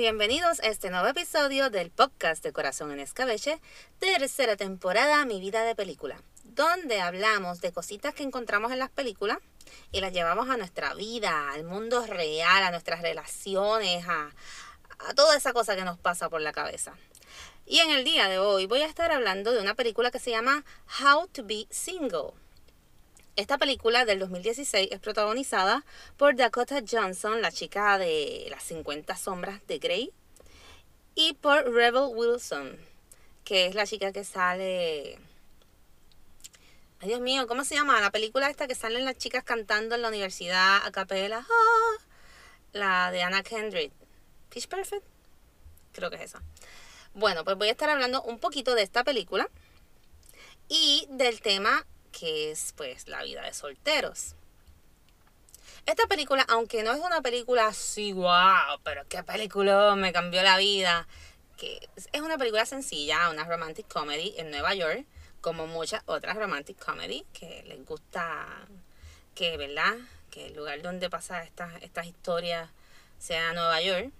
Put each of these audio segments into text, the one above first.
Bienvenidos a este nuevo episodio del podcast de Corazón en Escabeche, tercera temporada Mi vida de película, donde hablamos de cositas que encontramos en las películas y las llevamos a nuestra vida, al mundo real, a nuestras relaciones, a, a toda esa cosa que nos pasa por la cabeza. Y en el día de hoy voy a estar hablando de una película que se llama How to Be Single. Esta película del 2016 es protagonizada por Dakota Johnson, la chica de las 50 sombras de Grey, y por Rebel Wilson, que es la chica que sale... Ay, Dios mío, ¿cómo se llama? La película esta que salen las chicas cantando en la universidad a capela. ¡Ah! La de Anna Kendrick. Pitch Perfect. Creo que es esa. Bueno, pues voy a estar hablando un poquito de esta película y del tema que es pues la vida de solteros. Esta película, aunque no es una película así, wow, pero qué película me cambió la vida, que es una película sencilla, una romantic comedy en Nueva York, como muchas otras romantic comedy que les gusta que, ¿verdad? Que el lugar donde pasa estas, estas historias sea Nueva York.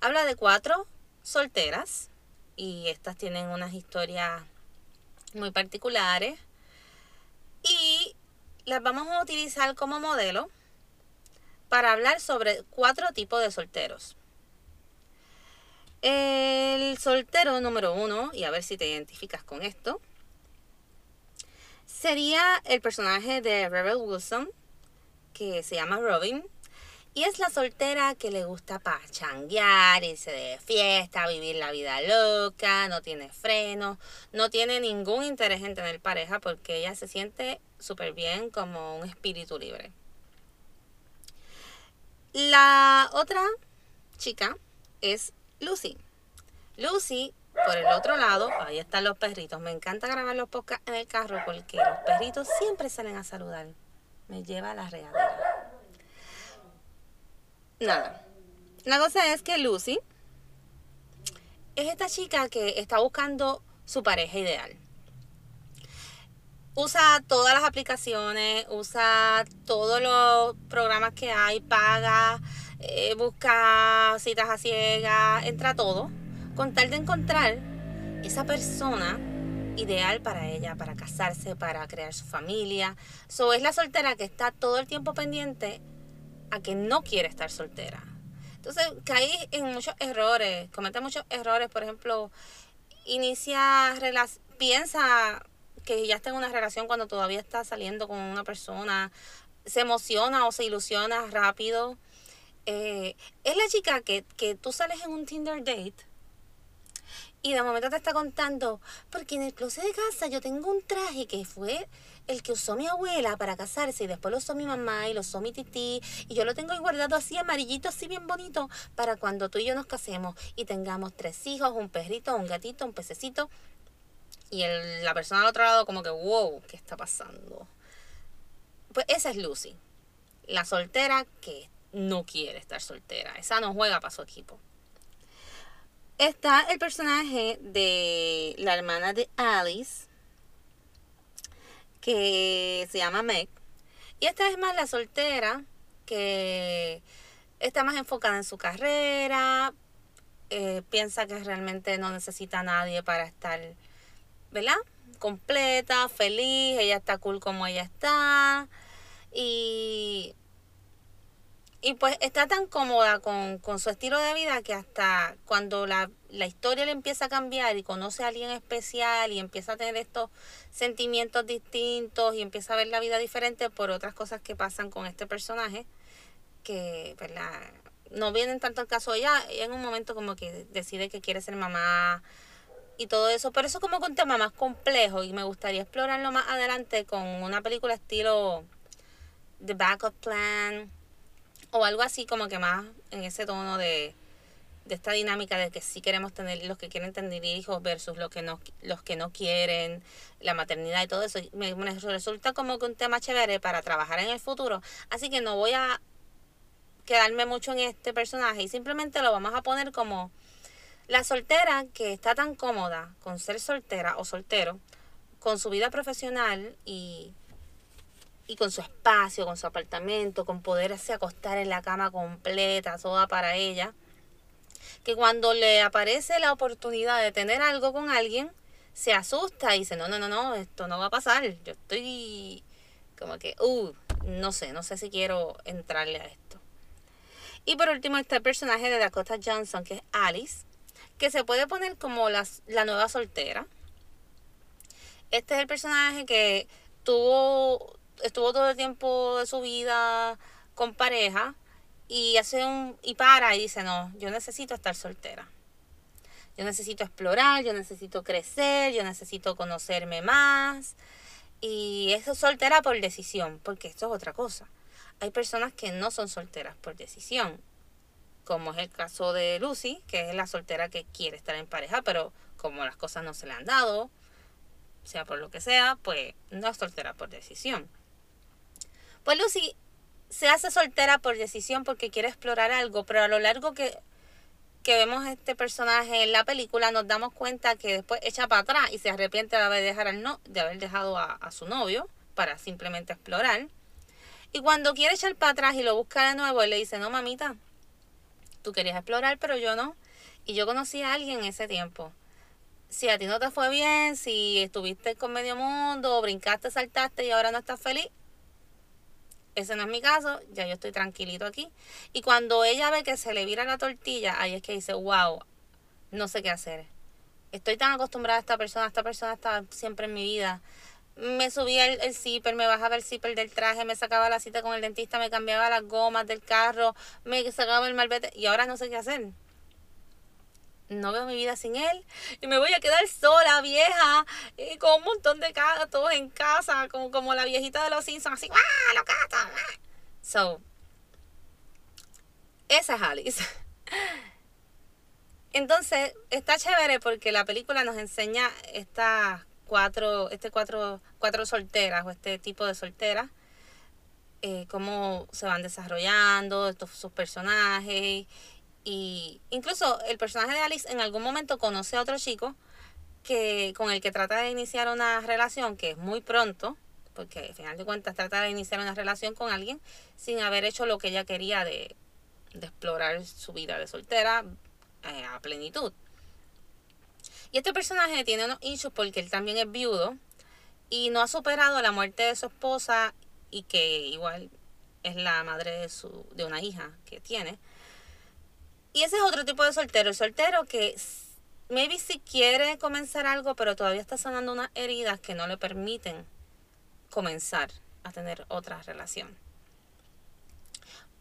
Habla de cuatro solteras y estas tienen unas historias muy particulares las vamos a utilizar como modelo para hablar sobre cuatro tipos de solteros. El soltero número uno, y a ver si te identificas con esto, sería el personaje de Rebel Wilson, que se llama Robin, y es la soltera que le gusta pachanguear, irse de fiesta, vivir la vida loca, no tiene freno, no tiene ningún interés en tener pareja porque ella se siente súper bien como un espíritu libre. La otra chica es Lucy. Lucy, por el otro lado, ahí están los perritos. Me encanta grabar los podcasts en el carro porque los perritos siempre salen a saludar. Me lleva a la regadera. Nada. La cosa es que Lucy es esta chica que está buscando su pareja ideal. Usa todas las aplicaciones, usa todos los programas que hay, paga, eh, busca citas a ciegas, entra todo, con tal de encontrar esa persona ideal para ella, para casarse, para crear su familia. So, es la soltera que está todo el tiempo pendiente a que no quiere estar soltera. Entonces caí en muchos errores, comete muchos errores, por ejemplo, inicia, piensa que ya está en una relación cuando todavía está saliendo con una persona, se emociona o se ilusiona rápido. Eh, es la chica que, que tú sales en un Tinder date y de momento te está contando, porque en el closet de casa yo tengo un traje que fue el que usó mi abuela para casarse y después lo usó mi mamá y lo usó mi tití y yo lo tengo guardado así amarillito, así bien bonito para cuando tú y yo nos casemos y tengamos tres hijos, un perrito, un gatito, un pececito y el, la persona al otro lado como que, wow, ¿qué está pasando? Pues esa es Lucy, la soltera que no quiere estar soltera, esa no juega para su equipo. Está el personaje de la hermana de Alice, que se llama Meg. Y esta es más la soltera, que está más enfocada en su carrera, eh, piensa que realmente no necesita a nadie para estar, ¿verdad? Completa, feliz, ella está cool como ella está. Y y pues está tan cómoda con, su estilo de vida que hasta cuando la, la, historia le empieza a cambiar y conoce a alguien especial y empieza a tener estos sentimientos distintos y empieza a ver la vida diferente por otras cosas que pasan con este personaje, que ¿verdad? no vienen tanto al caso ella, ella en un momento como que decide que quiere ser mamá y todo eso, pero eso como que un tema más complejo y me gustaría explorarlo más adelante con una película estilo The Backup Plan o algo así como que más en ese tono de, esta dinámica de que sí queremos tener los que quieren tener hijos versus los que no los que no quieren la maternidad y todo eso. Me, resulta como que un tema chévere para trabajar en el futuro. Así que no voy a quedarme mucho en este personaje y simplemente lo vamos a poner como la soltera que está tan cómoda con ser soltera o soltero con su vida profesional y y con su espacio, con su apartamento, con poderse acostar en la cama completa, toda para ella, que cuando le aparece la oportunidad de tener algo con alguien, se asusta y dice, no, no, no, no, esto no va a pasar. Yo estoy como que, uh, no sé, no sé si quiero entrarle a esto. Y por último está el personaje de Dakota Johnson, que es Alice, que se puede poner como la, la nueva soltera. Este es el personaje que tuvo, estuvo todo el tiempo de su vida con pareja y hace un, y para y dice, no, yo necesito estar soltera. Yo necesito explorar, yo necesito crecer, yo necesito conocerme más. Y es soltera por decisión, porque esto es otra cosa. Hay personas que no son solteras por decisión, como es el caso de Lucy, que es la soltera que quiere estar en pareja, pero como las cosas no se le han dado, sea por lo que sea, pues no es soltera por decisión. Pues Lucy se hace soltera por decisión porque quiere explorar algo, pero a lo largo que, que vemos este personaje en la película nos damos cuenta que después echa para atrás y se arrepiente de haber, dejar al no, de haber dejado a, a su novio para simplemente explorar. Y cuando quiere echar para atrás y lo busca de nuevo, él le dice, no mamita, tú querías explorar, pero yo no. Y yo conocí a alguien en ese tiempo. Si a ti no te fue bien, si estuviste con medio mundo, brincaste, saltaste y ahora no estás feliz, ese no es mi caso, ya yo estoy tranquilito aquí. Y cuando ella ve que se le vira la tortilla, ahí es que dice, wow, no sé qué hacer. Estoy tan acostumbrada a esta persona, esta persona está siempre en mi vida. Me subía el, el zipper, me bajaba el zipper del traje, me sacaba la cita con el dentista, me cambiaba las gomas del carro, me sacaba el malvete y ahora no sé qué hacer no veo mi vida sin él y me voy a quedar sola, vieja, con un montón de gatos en casa, como, como la viejita de los Simpsons, así, ¡ah, los gatos! So, esa es Alice. Entonces, está chévere porque la película nos enseña estas cuatro, este cuatro, cuatro solteras o este tipo de solteras, eh, cómo se van desarrollando, estos, sus personajes y incluso el personaje de Alice en algún momento conoce a otro chico que con el que trata de iniciar una relación que es muy pronto, porque al final de cuentas trata de iniciar una relación con alguien sin haber hecho lo que ella quería de, explorar su vida de soltera eh, a plenitud. Y este personaje tiene unos issues porque él también es viudo y no ha superado la muerte de su esposa y que igual es la madre de, su, de una hija que tiene. Y ese es otro tipo de soltero, el soltero que maybe si quiere comenzar algo, pero todavía está sanando unas heridas que no le permiten comenzar a tener otra relación.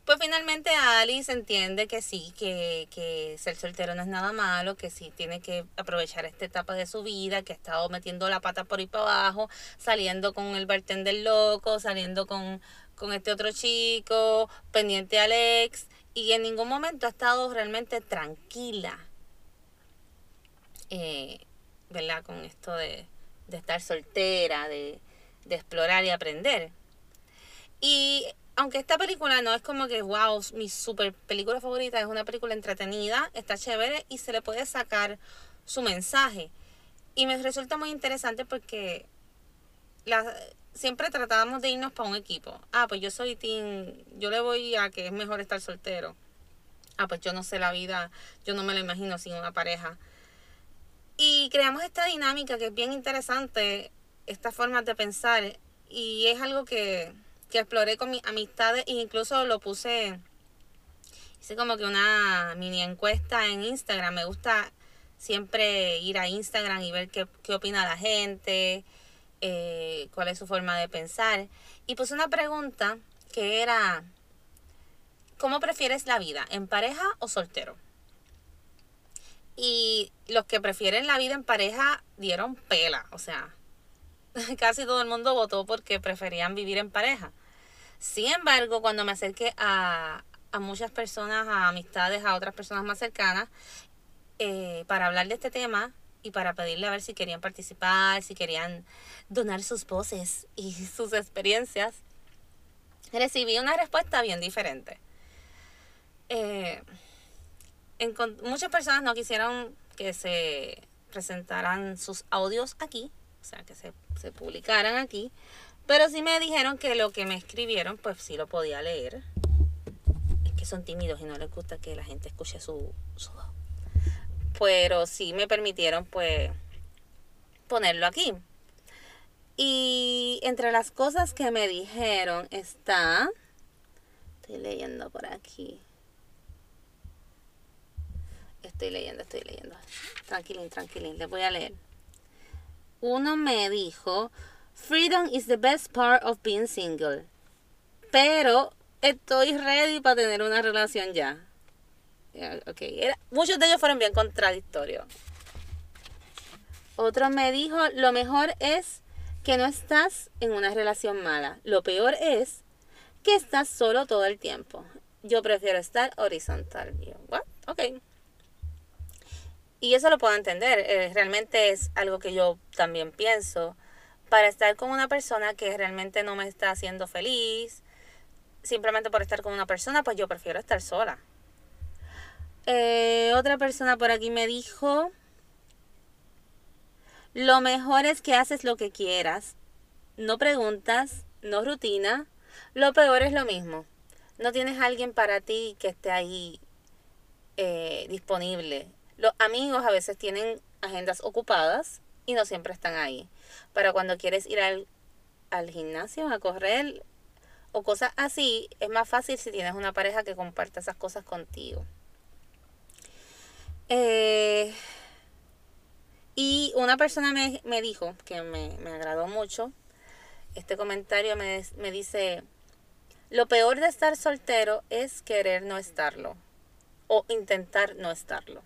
Pues finalmente Alice entiende que sí, que, que ser soltero no es nada malo, que sí tiene que aprovechar esta etapa de su vida, que ha estado metiendo la pata por ahí para abajo, saliendo con el bartender loco, saliendo con, con este otro chico, pendiente al ex, y en ningún momento ha estado realmente tranquila, eh, ¿verdad? Con esto de, estar soltera, de, de, explorar y aprender. Y aunque esta película no es como que, wow, mi super película favorita, es una película entretenida, está chévere y se le puede sacar su mensaje. Y me resulta muy interesante porque la, siempre tratábamos de irnos para un equipo. Ah, pues yo soy team, yo le voy a que es mejor estar soltero. Ah, pues yo no sé la vida, yo no me lo imagino sin una pareja. Y creamos esta dinámica que es bien interesante, estas formas de pensar. Y es algo que, que exploré con mis amistades e incluso lo puse, hice como que una mini encuesta en Instagram. Me gusta siempre ir a Instagram y ver qué, qué opina la gente eh, cuál es su forma de pensar. Y puse una pregunta que era, ¿cómo prefieres la vida? ¿En pareja o soltero? Y los que prefieren la vida en pareja dieron pela, o sea, casi todo el mundo votó porque preferían vivir en pareja. Sin embargo, cuando me acerqué a, a muchas personas, a amistades, a otras personas más cercanas, eh, para hablar de este tema, y para pedirle a ver si querían participar, si querían donar sus voces y sus experiencias, recibí una respuesta bien diferente. Eh, muchas personas no quisieron que se presentaran sus audios aquí, o sea, que se, se publicaran aquí, pero sí me dijeron que lo que me escribieron, pues sí lo podía leer. Es que son tímidos y no les gusta que la gente escuche su, su voz. Pero sí me permitieron pues ponerlo aquí. Y entre las cosas que me dijeron está, estoy leyendo por aquí. Estoy leyendo, estoy leyendo. Tranquilín, tranquilín, les voy a leer. Uno me dijo, Freedom is the best part of being single. Pero estoy ready para tener una relación ya. Okay. muchos de ellos fueron bien contradictorios. Otro me dijo, lo mejor es que no estás en una relación mala. Lo peor es que estás solo todo el tiempo. Yo prefiero estar horizontal. Y. Ok. Y eso lo puedo entender. Eh, realmente es algo que yo también pienso. Para estar con una persona que realmente no me está haciendo feliz, simplemente por estar con una persona, pues yo prefiero estar sola. Eh, otra persona por aquí me dijo, lo mejor es que haces lo que quieras, no preguntas, no rutina, lo peor es lo mismo. No tienes alguien para ti que esté ahí eh, disponible. Los amigos a veces tienen agendas ocupadas y no siempre están ahí. Para cuando quieres ir al, al gimnasio a correr o cosas así, es más fácil si tienes una pareja que comparte esas cosas contigo. Eh, y una persona me, me dijo, que me, me, agradó mucho, este comentario me, me dice, lo peor de estar soltero es querer no estarlo o intentar no estarlo.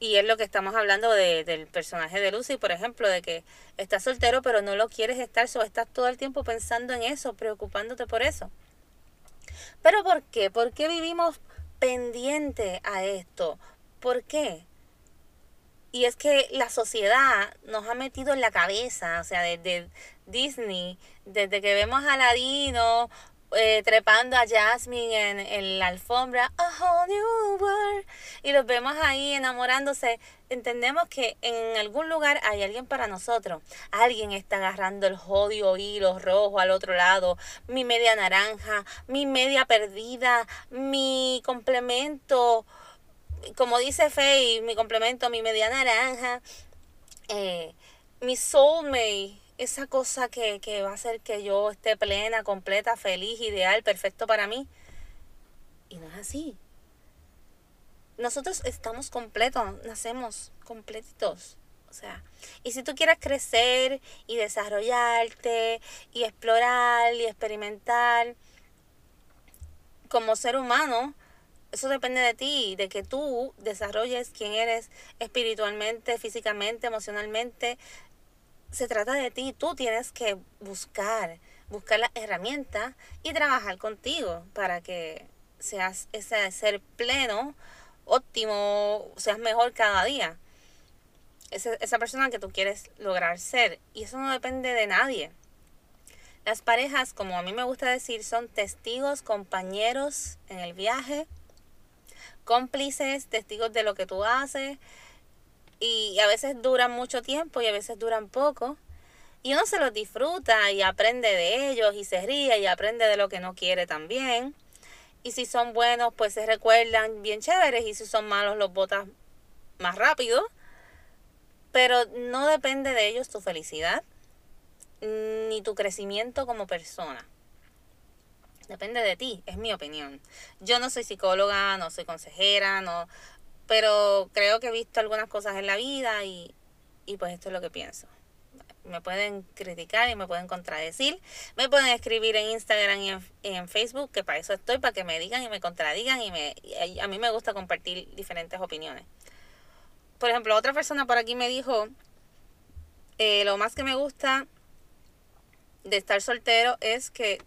Y es lo que estamos hablando de, del personaje de Lucy, por ejemplo, de que estás soltero pero no lo quieres estar, o estás todo el tiempo pensando en eso, preocupándote por eso. ¿Pero por qué? ¿Por qué vivimos pendiente a esto. ¿Por qué? Y es que la sociedad nos ha metido en la cabeza, o sea, desde Disney, desde que vemos a Ladino eh, trepando a Jasmine en, en, la alfombra, a whole new world, y los vemos ahí enamorándose, entendemos que en algún lugar hay alguien para nosotros. Alguien está agarrando el jodido hilo rojo al otro lado, mi media naranja, mi media perdida, mi complemento, como dice Faye, mi complemento, mi media naranja, eh, mi soulmate esa cosa que, que va a hacer que yo esté plena, completa, feliz, ideal, perfecto para mí. Y no es así. Nosotros estamos completos, nacemos completitos. O sea, y si tú quieres crecer y desarrollarte y explorar y experimentar como ser humano, eso depende de ti, de que tú desarrolles quién eres espiritualmente, físicamente, emocionalmente, se trata de ti, tú tienes que buscar, buscar las herramientas y trabajar contigo para que seas ese ser pleno, óptimo, seas mejor cada día. Esa, esa persona que tú quieres lograr ser. Y eso no depende de nadie. Las parejas, como a mí me gusta decir, son testigos, compañeros en el viaje, cómplices, testigos de lo que tú haces, y a veces duran mucho tiempo y a veces duran poco. Y uno se los disfruta y aprende de ellos y se ríe y aprende de lo que no quiere también. Y si son buenos, pues se recuerdan bien chéveres y si son malos, los botas más rápido. Pero no depende de ellos tu felicidad ni tu crecimiento como persona. Depende de ti, es mi opinión. Yo no soy psicóloga, no soy consejera, no, pero creo que he visto algunas cosas en la vida y, pues esto es lo que pienso. Me pueden criticar y me pueden contradecir. Me pueden escribir en Instagram y en, Facebook, que para eso estoy, para que me digan y me contradigan. Y, me, a mí me gusta compartir diferentes opiniones. Por ejemplo, otra persona por aquí me dijo, eh, lo más que me gusta de estar soltero es que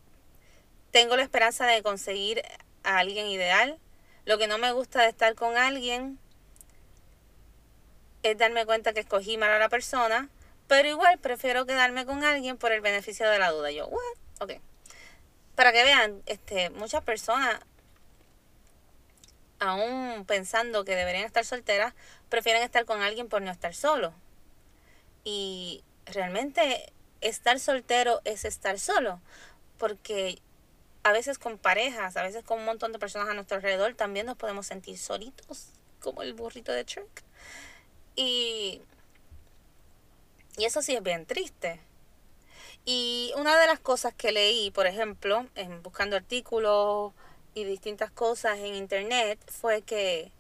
tengo la esperanza de conseguir a alguien ideal lo que no me gusta de estar con alguien es darme cuenta que escogí mal a la persona, pero igual prefiero quedarme con alguien por el beneficio de la duda. Yo, what? Ok. Para que vean, este, muchas personas, aún pensando que deberían estar solteras, prefieren estar con alguien por no estar solo. Y realmente estar soltero es estar solo, porque a veces con parejas, a veces con un montón de personas a nuestro alrededor, también nos podemos sentir solitos, como el burrito de Shrek. Y, y eso sí es bien triste. Y una de las cosas que leí, por ejemplo, en buscando artículos y distintas cosas en internet, fue que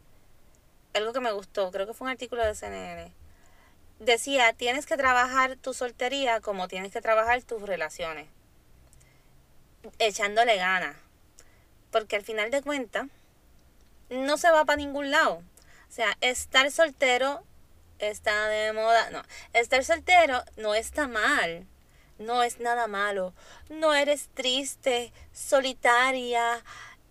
algo que me gustó, creo que fue un artículo de CNN, decía, tienes que trabajar tu soltería como tienes que trabajar tus relaciones, echándole ganas, porque al final de cuentas, no se va para ningún lado. O sea, estar soltero está de moda, no, estar soltero no está mal no es nada malo. No eres triste, solitaria,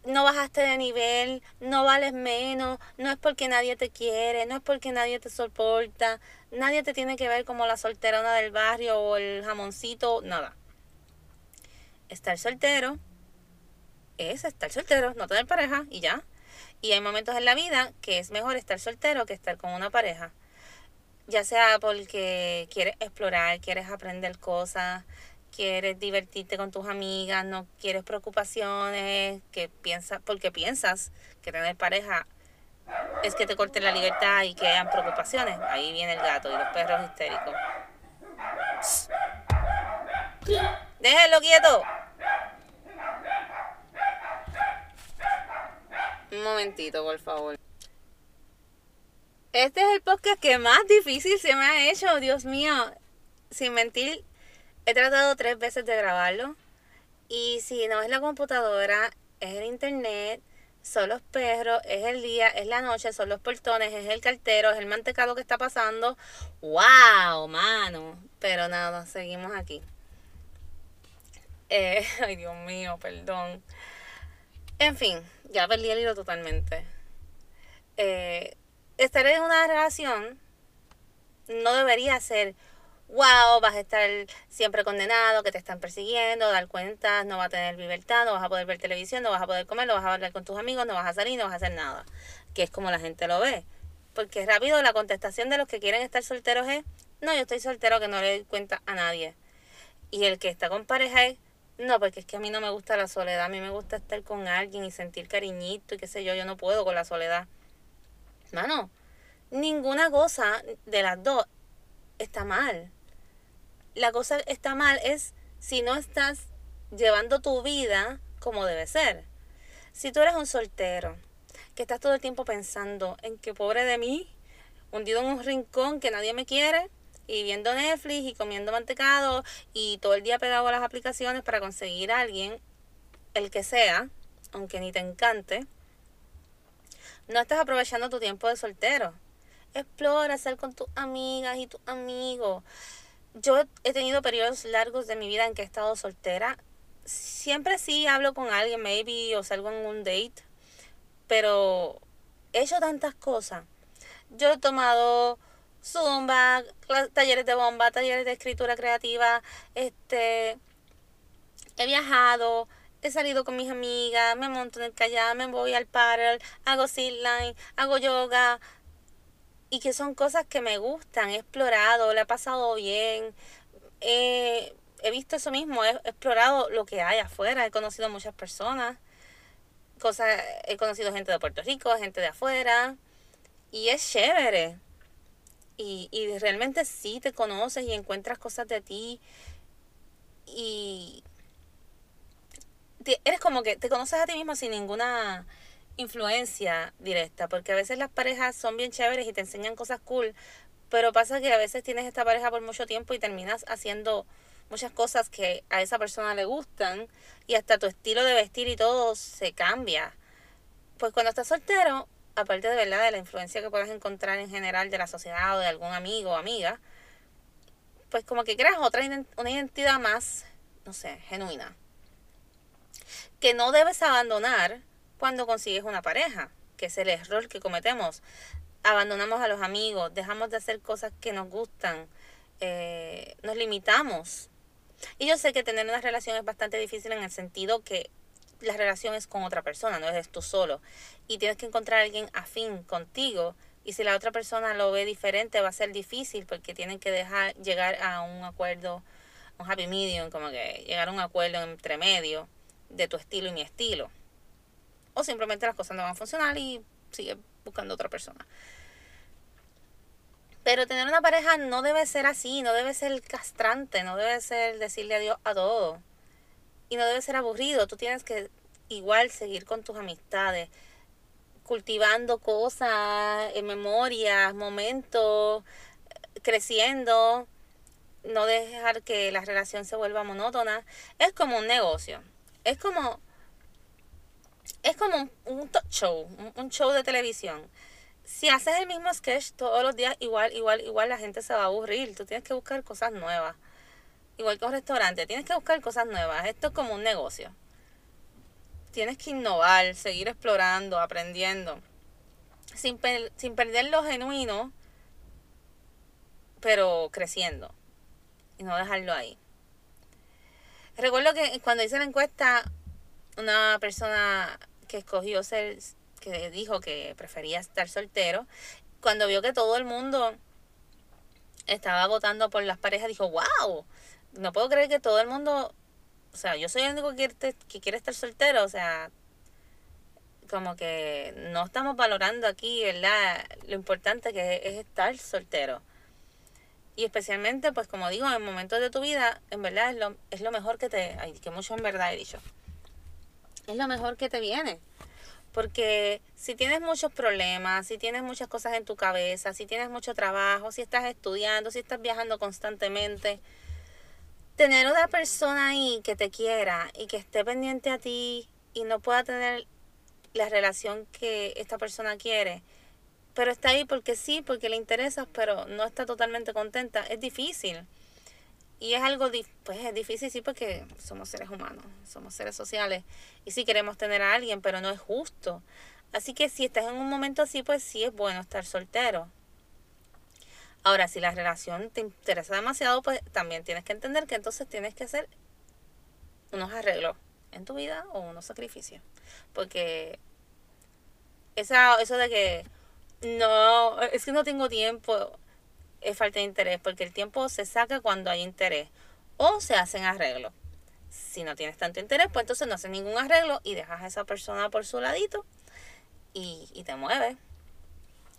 no bajaste de nivel, no vales menos, no es porque nadie te quiere, no es porque nadie te soporta, nadie te tiene que ver como la solterona del barrio o el jamoncito, nada. Estar soltero es estar soltero, no tener pareja y ya. Y hay momentos en la vida que es mejor estar soltero que estar con una pareja ya sea porque quieres explorar, quieres aprender cosas, quieres divertirte con tus amigas, no quieres preocupaciones, que piensas, porque piensas que tener pareja es que te corte la libertad y que hayan preocupaciones. Ahí viene el gato y los perros histéricos. Déjenlo quieto. Un momentito, por favor. Este es el podcast que más difícil se me ha hecho, Dios mío. Sin mentir, he tratado tres veces de grabarlo. Y si no es la computadora, es el internet, son los perros, es el día, es la noche, son los portones, es el cartero, es el mantecado que está pasando. ¡Wow, mano! Pero nada, seguimos aquí. Eh, ay, Dios mío, perdón. En fin, ya perdí el hilo totalmente. Eh, estar en una relación no debería ser, wow, vas a estar siempre condenado, que te están persiguiendo, dar cuentas, no vas a tener libertad, no vas a poder ver televisión, no vas a poder comer, no vas a hablar con tus amigos, no vas a salir, no vas a hacer nada. Que es como la gente lo ve. Porque rápido la contestación de los que quieren estar solteros es, no, yo estoy soltero que no le doy cuenta a nadie. Y el que está con pareja es, no, porque es que a mí no me gusta la soledad, a mí me gusta estar con alguien y sentir cariñito y qué sé yo, yo no puedo con la soledad. Mano, ninguna cosa de las dos está mal. La cosa está mal es si no estás llevando tu vida como debe ser. Si tú eres un soltero, que estás todo el tiempo pensando en que pobre de mí, hundido en un rincón que nadie me quiere, y viendo Netflix y comiendo mantecado y todo el día pegado a las aplicaciones para conseguir a alguien, el que sea, aunque ni te encante, no estás aprovechando tu tiempo de soltero. Explora, sal con tus amigas y tus amigos. Yo he tenido periodos largos de mi vida en que he estado soltera. Siempre sí hablo con alguien, maybe, o salgo en un date. Pero he hecho tantas cosas. Yo he tomado zumba, talleres de bomba, talleres de escritura creativa, este, he viajado, he salido con mis amigas, me monto en el kayak, me voy al paddle, hago line, hago yoga, y que son cosas que me gustan, he explorado, le he pasado bien, he visto eso mismo, he explorado lo que hay afuera, he conocido muchas personas, cosas, he conocido gente de Puerto Rico, gente de afuera, y es chévere. Y, y realmente sí te conoces y encuentras cosas de ti y eres como que te conoces a ti mismo sin ninguna influencia directa, porque a veces las parejas son bien chéveres y te enseñan cosas cool, pero pasa que a veces tienes esta pareja por mucho tiempo y terminas haciendo muchas cosas que a esa persona le gustan y hasta tu estilo de vestir y todo se cambia. Pues cuando estás soltero, aparte de verdad de la influencia que puedes encontrar en general de la sociedad o de algún amigo o amiga, pues como que creas otra una identidad más, no sé, genuina. Que no debes abandonar cuando consigues una pareja, que es el error que cometemos. Abandonamos a los amigos, dejamos de hacer cosas que nos gustan, eh, nos limitamos. Y yo sé que tener una relación es bastante difícil en el sentido que la relación es con otra persona, no eres tú solo. Y tienes que encontrar a alguien afín contigo. Y si la otra persona lo ve diferente, va a ser difícil porque tienen que dejar llegar a un acuerdo, un happy medium, como que llegar a un acuerdo entre medio de tu estilo y mi estilo. O simplemente las cosas no van a funcionar y sigue buscando otra persona. Pero tener una pareja no debe ser así, no debe ser castrante, no debe ser decirle adiós a todo. Y no debe ser aburrido. Tú tienes que igual seguir con tus amistades, cultivando cosas, en memorias, momentos, creciendo, no dejar que la relación se vuelva monótona. Es como un negocio. Es como es como un, talk show, un, show de televisión. Si haces el mismo sketch todos los días, igual, igual, igual la gente se va a aburrir. Tú tienes que buscar cosas nuevas. Igual que un restaurante, tienes que buscar cosas nuevas. Esto es como un negocio. Tienes que innovar, seguir explorando, aprendiendo. Sin, sin perder lo genuino, pero creciendo. Y no dejarlo ahí. Recuerdo que cuando hice la encuesta, una persona que escogió ser, que dijo que prefería estar soltero, cuando vio que todo el mundo estaba votando por las parejas, dijo, wow, no puedo creer que todo el mundo, o sea, yo soy el único que quiere, que quiere estar soltero, o sea, como que no estamos valorando aquí, ¿verdad? Lo importante que es, estar soltero. Y especialmente, pues como digo, en momentos de tu vida, en verdad es lo, es lo mejor que te... Ay, que mucho en verdad he dicho es lo mejor que te viene. Porque si tienes muchos problemas, si tienes muchas cosas en tu cabeza, si tienes mucho trabajo, si estás estudiando, si estás viajando constantemente, tener una persona ahí que te quiera y que esté pendiente a ti y no pueda tener la relación que esta persona quiere, pero está ahí porque sí, porque le interesa, pero no está totalmente contenta, es difícil. Y es algo, pues es difícil, sí, porque somos seres humanos, somos seres sociales. Y sí queremos tener a alguien, pero no es justo. Así que si estás en un momento así, pues sí es bueno estar soltero. Ahora, si la relación te interesa demasiado, pues también tienes que entender que entonces tienes que hacer unos arreglos en tu vida o unos sacrificios. Porque esa, eso de que no, es que no tengo tiempo es falta de interés, porque el tiempo se saca cuando hay interés o se hacen arreglos. Si no tienes tanto interés, pues entonces no haces ningún arreglo y dejas a esa persona por su ladito y, y te mueves.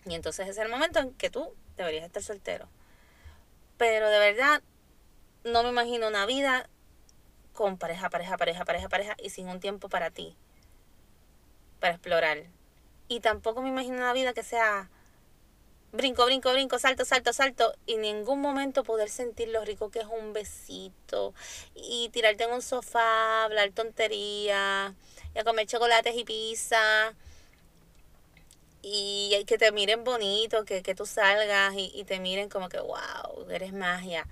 Y entonces es el momento en que tú deberías estar soltero. Pero de verdad, no me imagino una vida con pareja, pareja, pareja, pareja, pareja y sin un tiempo para ti, para explorar. Y tampoco me imagino una vida que sea brinco, brinco, brinco, salto, salto, salto, y en ningún momento poder sentir lo rico que es un besito, y tirarte en un sofá, hablar tontería, y a comer chocolates y pizza, y que te miren bonito, que, que tú salgas y, y te miren como que, wow, eres magia.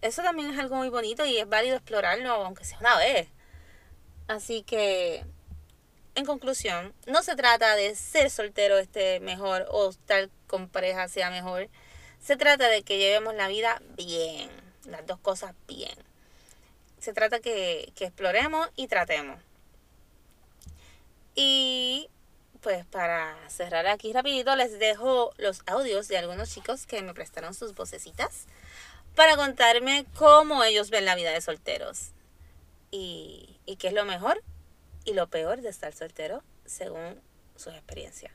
Eso también es algo muy bonito y es válido explorarlo, aunque sea una vez. Así que en conclusión, no se trata de ser soltero este mejor o estar con pareja sea mejor. Se trata de que llevemos la vida bien, las dos cosas bien. Se trata que, que exploremos y tratemos. Y pues para cerrar aquí rapidito les dejo los audios de algunos chicos que me prestaron sus vocecitas para contarme cómo ellos ven la vida de solteros y, y qué es lo mejor y lo peor de estar soltero según sus experiencias.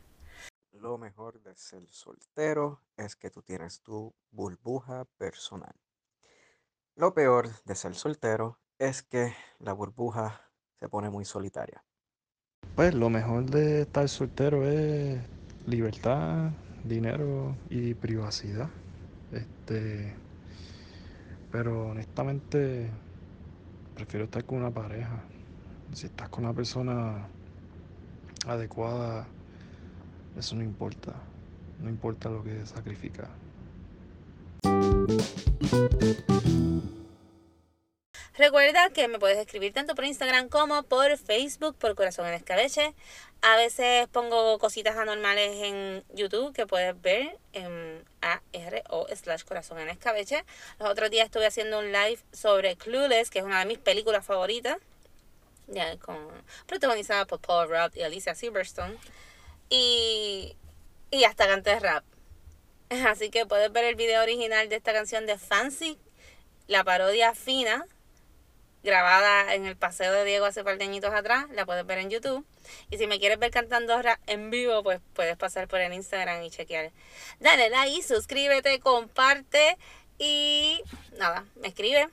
Lo mejor de ser soltero es que tú tienes tu burbuja personal. Lo peor de ser soltero es que la burbuja se pone muy solitaria. Pues lo mejor de estar soltero es libertad, dinero y privacidad. Este, pero honestamente prefiero estar con una pareja si estás con una persona adecuada, eso no importa. No importa lo que sacrifica. Recuerda que me puedes escribir tanto por Instagram como por Facebook por Corazón en Escabeche. A veces pongo cositas anormales en YouTube que puedes ver en ARO slash Corazón en Escabeche. Los otros días estuve haciendo un live sobre Clueless, que es una de mis películas favoritas ya, con, protagonizada por Paul Rudd y Alicia Silverstone. Y, y hasta canté rap. Así que puedes ver el video original de esta canción de Fancy, la parodia fina grabada en el paseo de Diego hace par de añitos atrás, la puedes ver en YouTube. Y si me quieres ver cantando en vivo, pues puedes pasar por el Instagram y chequear. Dale like, suscríbete, comparte y nada, me escribe.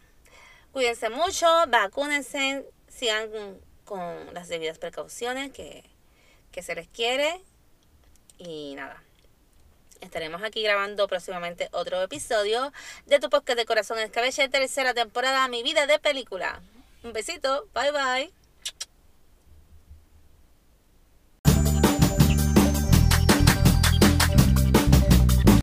Cuídense mucho, vacúnense, sigan con las debidas precauciones que, que se les quiere. Y nada. Estaremos aquí grabando próximamente otro episodio de tu podcast de Corazón Escabeche, tercera temporada, Mi Vida de Película. Un besito, bye bye.